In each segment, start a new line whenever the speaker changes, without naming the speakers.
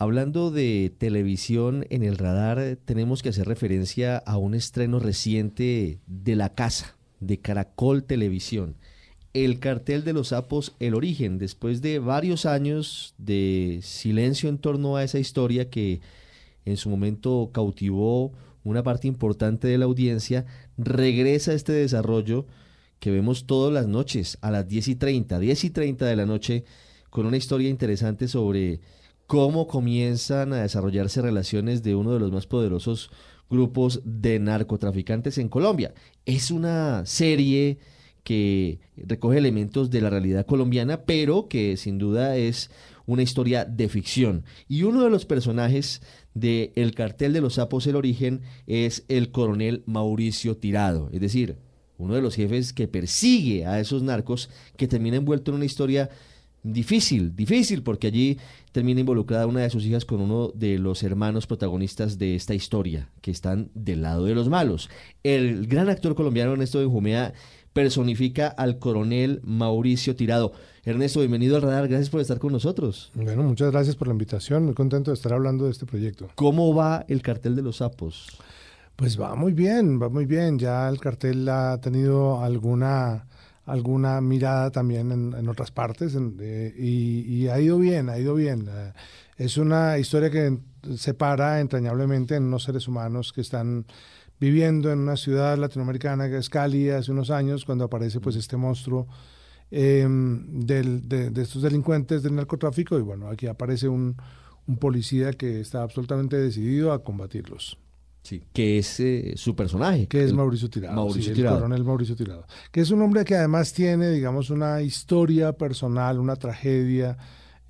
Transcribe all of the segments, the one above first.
Hablando de televisión en el radar, tenemos que hacer referencia a un estreno reciente de La Casa, de Caracol Televisión. El cartel de los sapos, el origen, después de varios años de silencio en torno a esa historia que en su momento cautivó una parte importante de la audiencia, regresa este desarrollo que vemos todas las noches a las 10 y 30, 10 y 30 de la noche, con una historia interesante sobre cómo comienzan a desarrollarse relaciones de uno de los más poderosos grupos de narcotraficantes en Colombia. Es una serie que recoge elementos de la realidad colombiana, pero que sin duda es una historia de ficción. Y uno de los personajes de El cartel de los sapos, el origen, es el coronel Mauricio Tirado, es decir, uno de los jefes que persigue a esos narcos, que termina envuelto en una historia difícil, difícil, porque allí termina involucrada una de sus hijas con uno de los hermanos protagonistas de esta historia, que están del lado de los malos. El gran actor colombiano Ernesto Benjumea personifica al coronel Mauricio Tirado. Ernesto, bienvenido al radar, gracias por estar con nosotros.
Bueno, muchas gracias por la invitación, muy contento de estar hablando de este proyecto.
¿Cómo va el cartel de los sapos?
Pues va muy bien, va muy bien, ya el cartel ha tenido alguna alguna mirada también en, otras partes eh, y, ha ido bien, ha ido bien. Eh, es una historia que separa entrañablemente en unos seres humanos que están viviendo en una ciudad latinoamericana que es Cali hace unos años cuando aparece pues este monstruo em, de, estos delincuentes del narcotráfico y bueno, aquí aparece un policía que está absolutamente decidido a combatirlos.
Sí, que es eh, su personaje.
Que es Mauricio Tirado.
Mauricio Tirado.
El coronel Mauricio Tirado. Que es un hombre que además tiene, digamos, una historia personal, una tragedia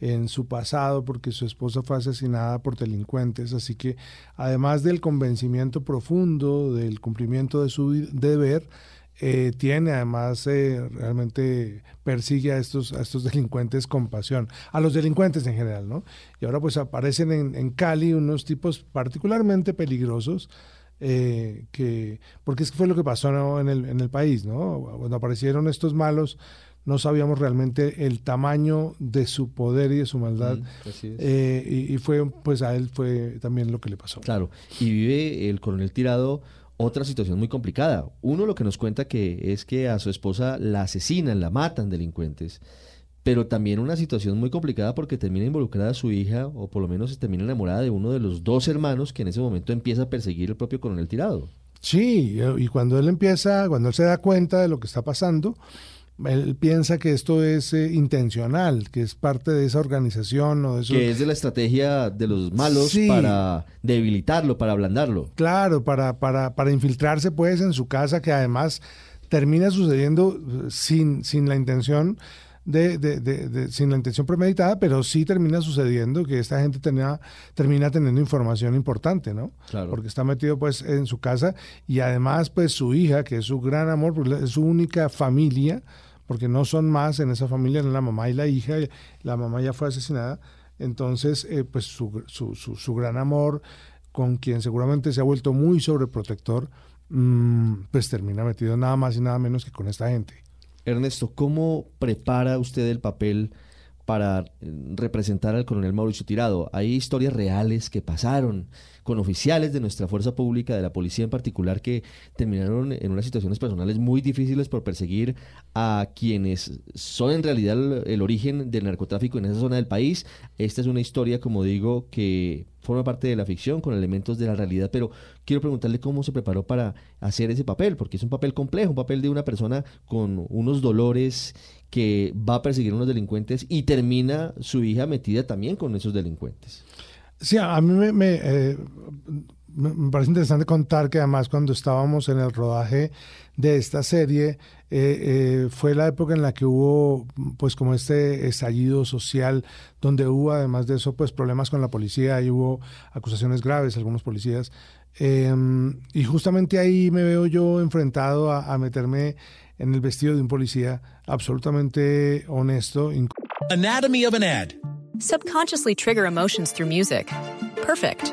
en su pasado porque su esposa fue asesinada por delincuentes. Así que además del convencimiento profundo del cumplimiento de su deber, eh, tiene además eh, realmente persigue a estos, a estos delincuentes con pasión, a los delincuentes en general, ¿no? Y ahora pues aparecen en, en Cali unos tipos particularmente peligrosos, eh, que, porque es que fue lo que pasó en, el, en el país, ¿no? Cuando aparecieron estos malos, no sabíamos realmente el tamaño de su poder y de su maldad. y, y, fue, pues a él fue también lo que le pasó.
Claro, y vive el coronel Tirado otra situación muy complicada. Uno lo que nos cuenta que es que a su esposa la asesinan, la matan delincuentes, pero también una situación muy complicada porque termina involucrada su hija, o por lo menos se termina enamorada de uno de los dos hermanos que en ese momento empieza a perseguir el propio coronel tirado.
Sí, y cuando él empieza, cuando él se da cuenta de lo que está pasando, él piensa que esto es eh, intencional, que es parte de esa organización o de eso.
Que es de la estrategia de los malos para debilitarlo, para ablandarlo.
Claro, para, para, para infiltrarse pues en su casa, que además termina sucediendo eh, sin, sin la intención de, de, de, sin la intención premeditada, pero sí termina sucediendo que esta gente tenía, termina teniendo información importante, ¿no?
Claro.
Porque está metido pues en su casa y además pues su hija, que es su gran amor, pues, es su única familia, porque no son más en esa familia, en la mamá y la hija, la mamá ya fue asesinada, entonces eh, pues su, su, su, gran amor, con quien seguramente se ha vuelto muy sobreprotector, mm, pues termina metido nada más y nada menos que con esta gente.
Ernesto, ¿cómo prepara usted el papel para eh, representar al coronel Mauricio Tirado? Hay historias reales que pasaron con oficiales de nuestra fuerza pública, de la policía en particular, que terminaron en unas situaciones personales muy difíciles por perseguir a quienes son en realidad el, origen del narcotráfico en esa zona del país. Esta es una historia, como digo, que forma parte de la ficción con elementos de la realidad, pero quiero preguntarle cómo se preparó para hacer ese papel, porque es un papel complejo, un papel de una persona con unos dolores que va a perseguir a unos delincuentes y termina su hija metida también con esos delincuentes.
Sí, a mí me, me, eh, me, parece interesante contar que además cuando estábamos en el rodaje de esta serie, eh, eh, fue la época en la que hubo pues como este estallido social, donde hubo además de eso pues problemas con la policía y hubo acusaciones graves, algunos policías. Em, y justamente ahí me veo yo enfrentado a, a meterme en el vestido de un policía absolutamente honesto.
Anatomy of an ad.
Subconsciously trigger emotions through music. Perfect.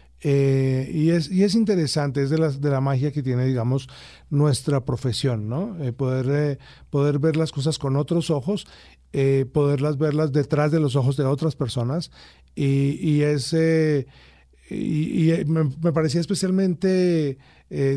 Eh, y, es, y es interesante, es de la, de la magia que tiene, digamos, nuestra profesión, ¿no? Eh, poder, eh, poder ver las cosas con otros ojos, poderlas verlas detrás de los ojos de otras personas. Y, y es, y, y me, me, parecía especialmente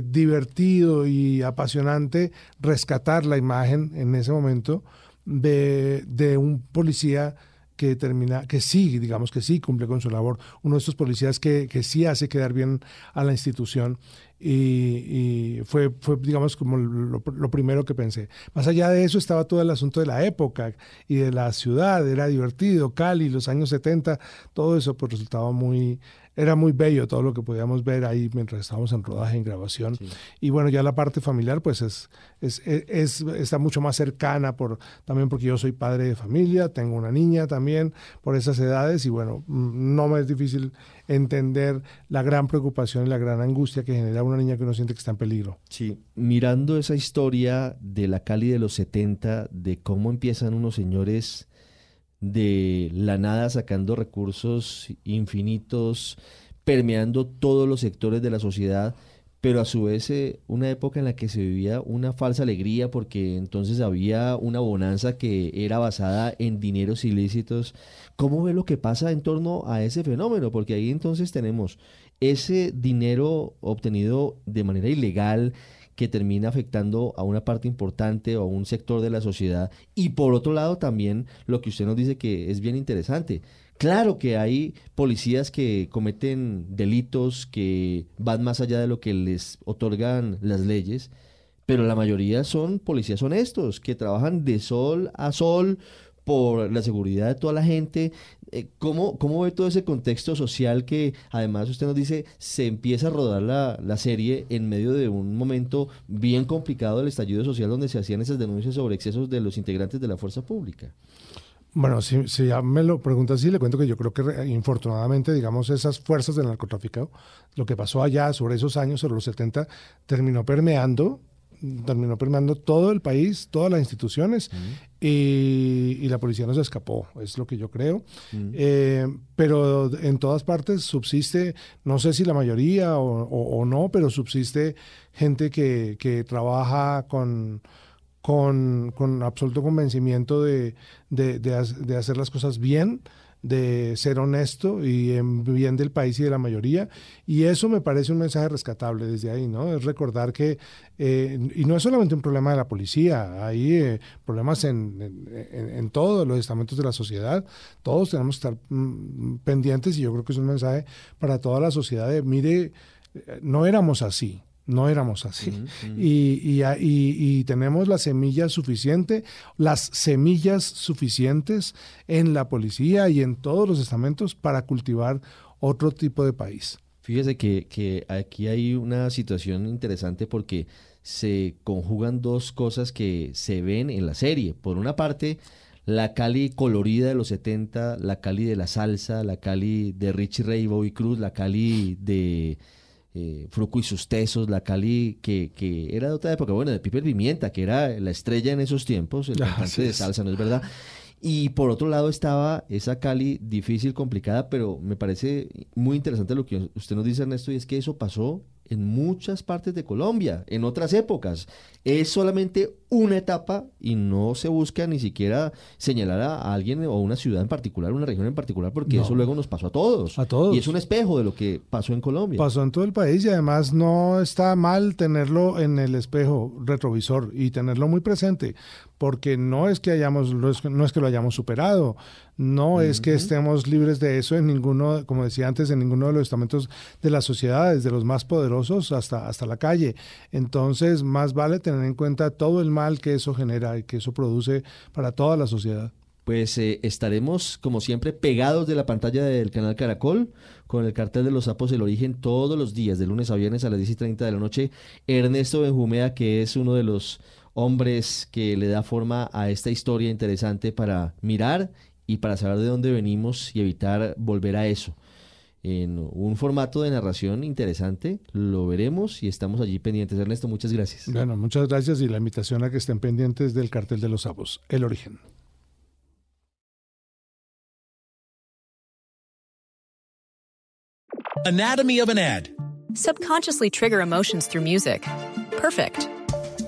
divertido y apasionante rescatar la imagen en ese momento de, de un policía que termina, que sí, digamos que sí cumple con su labor, uno de estos policías que, que sí hace quedar bien a la institución y, y fue, fue, digamos, como lo, lo, primero que pensé. Más allá de eso estaba todo el asunto de la época y de la ciudad, era divertido, Cali, los años 70, todo eso pues resultaba muy, era muy bello todo lo que podíamos ver ahí mientras estábamos en rodaje, en grabación. Sí. Y bueno, ya la parte familiar, pues es, es, es, está mucho más cercana, por, también porque yo soy padre de familia, tengo una niña también por esas edades y bueno, no me es difícil entender la gran preocupación y la gran angustia que genera una niña que uno siente que está en peligro.
Sí, mirando esa historia de la Cali de los 70, de cómo empiezan unos señores de la nada sacando recursos infinitos, permeando todos los sectores de la sociedad, pero a su vez eh, una época en la que se vivía una falsa alegría porque entonces había una bonanza que era basada en dineros ilícitos. ¿Cómo ve lo que pasa en torno a ese fenómeno? Porque ahí entonces tenemos ese dinero obtenido de manera ilegal que termina afectando a una parte importante o a un sector de la sociedad. Y por otro lado también lo que usted nos dice que es bien interesante. Claro que hay policías que cometen delitos que van más allá de lo que les otorgan las leyes, pero la mayoría son policías honestos, que trabajan de sol a sol por la seguridad de toda la gente. Eh, ¿Cómo, ¿Cómo ve todo ese contexto social que además usted nos dice se empieza a rodar la, la serie en medio de un momento bien complicado del estallido social donde se hacían esas denuncias sobre excesos de los integrantes de la fuerza pública?
Bueno, si, si, ya me lo pregunta así, le cuento que yo creo que infortunadamente, digamos, esas fuerzas del narcotráfico, lo que pasó allá sobre esos años, sobre los 70, terminó permeando terminó permeando todo el país, todas las instituciones, uh -huh. Y, y, la policía no se escapó, es lo que yo creo. -huh. eh, pero en todas partes subsiste, no sé si la mayoría o, o, o no, pero subsiste gente que, que trabaja con, con, con, absoluto convencimiento de, de, de, de hacer las cosas bien de ser honesto y en bien del país y de la mayoría. Y eso me parece un mensaje rescatable desde ahí, ¿no? Es recordar que, eh, y no es solamente un problema de la policía, hay eh, problemas en, en, todos los estamentos de la sociedad. Todos tenemos que estar mm, pendientes y yo creo que es un mensaje para toda la sociedad de, mire, no éramos así. No éramos así. Uh -huh. y, y, y, y, tenemos la semilla suficiente, las semillas suficientes en la policía y en todos los estamentos para cultivar otro tipo de país.
Fíjese que, que aquí hay una situación interesante porque se conjugan dos cosas que se ven en la serie. Por una parte, la Cali colorida de los 70, la Cali de la salsa, la Cali de Richie Ray, Bobby Cruz, la Cali de eh, Fruco y sus tesos, la Cali que, que, era de otra época, bueno, de Piper Pimienta, que era la estrella en esos tiempos, el cantante de salsa, ¿no es verdad? Y por otro lado estaba esa Cali difícil, complicada, pero me parece muy interesante lo que usted nos dice, Ernesto, y es que eso pasó en muchas partes de Colombia, en otras épocas. Es solamente una etapa y no se busca ni siquiera señalar a alguien o una ciudad en particular, una región en particular, porque
No.
eso luego nos pasó a todos.
A todos.
Y es un espejo de lo que pasó en Colombia.
Pasó en todo el país y además no está mal tenerlo en el espejo retrovisor y tenerlo muy presente, porque no es que hayamos, no es, no es que lo hayamos superado, no es que estemos libres de eso en ninguno, como decía antes, en ninguno de los estamentos de la sociedad, desde los más poderosos hasta, hasta la calle. Entonces, más vale tener en cuenta todo el mal que eso genera y que eso produce para toda la sociedad.
Pues eh, estaremos, como siempre, pegados de la pantalla del canal Caracol, con el cartel de los sapos El Origen todos los días, de lunes a viernes a las 10 y 30 de la noche. Ernesto Benjumea, que es uno de los hombres que le da forma a esta historia interesante para mirar y para saber de dónde venimos y evitar volver a eso. En un formato de narración interesante, lo veremos y estamos allí pendientes. Ernesto, muchas gracias.
Bueno, muchas gracias y la invitación a que estén pendientes del cartel de los sapos, el origen.
Anatomy of an ad.
Subconsciously trigger emotions through music. Perfect.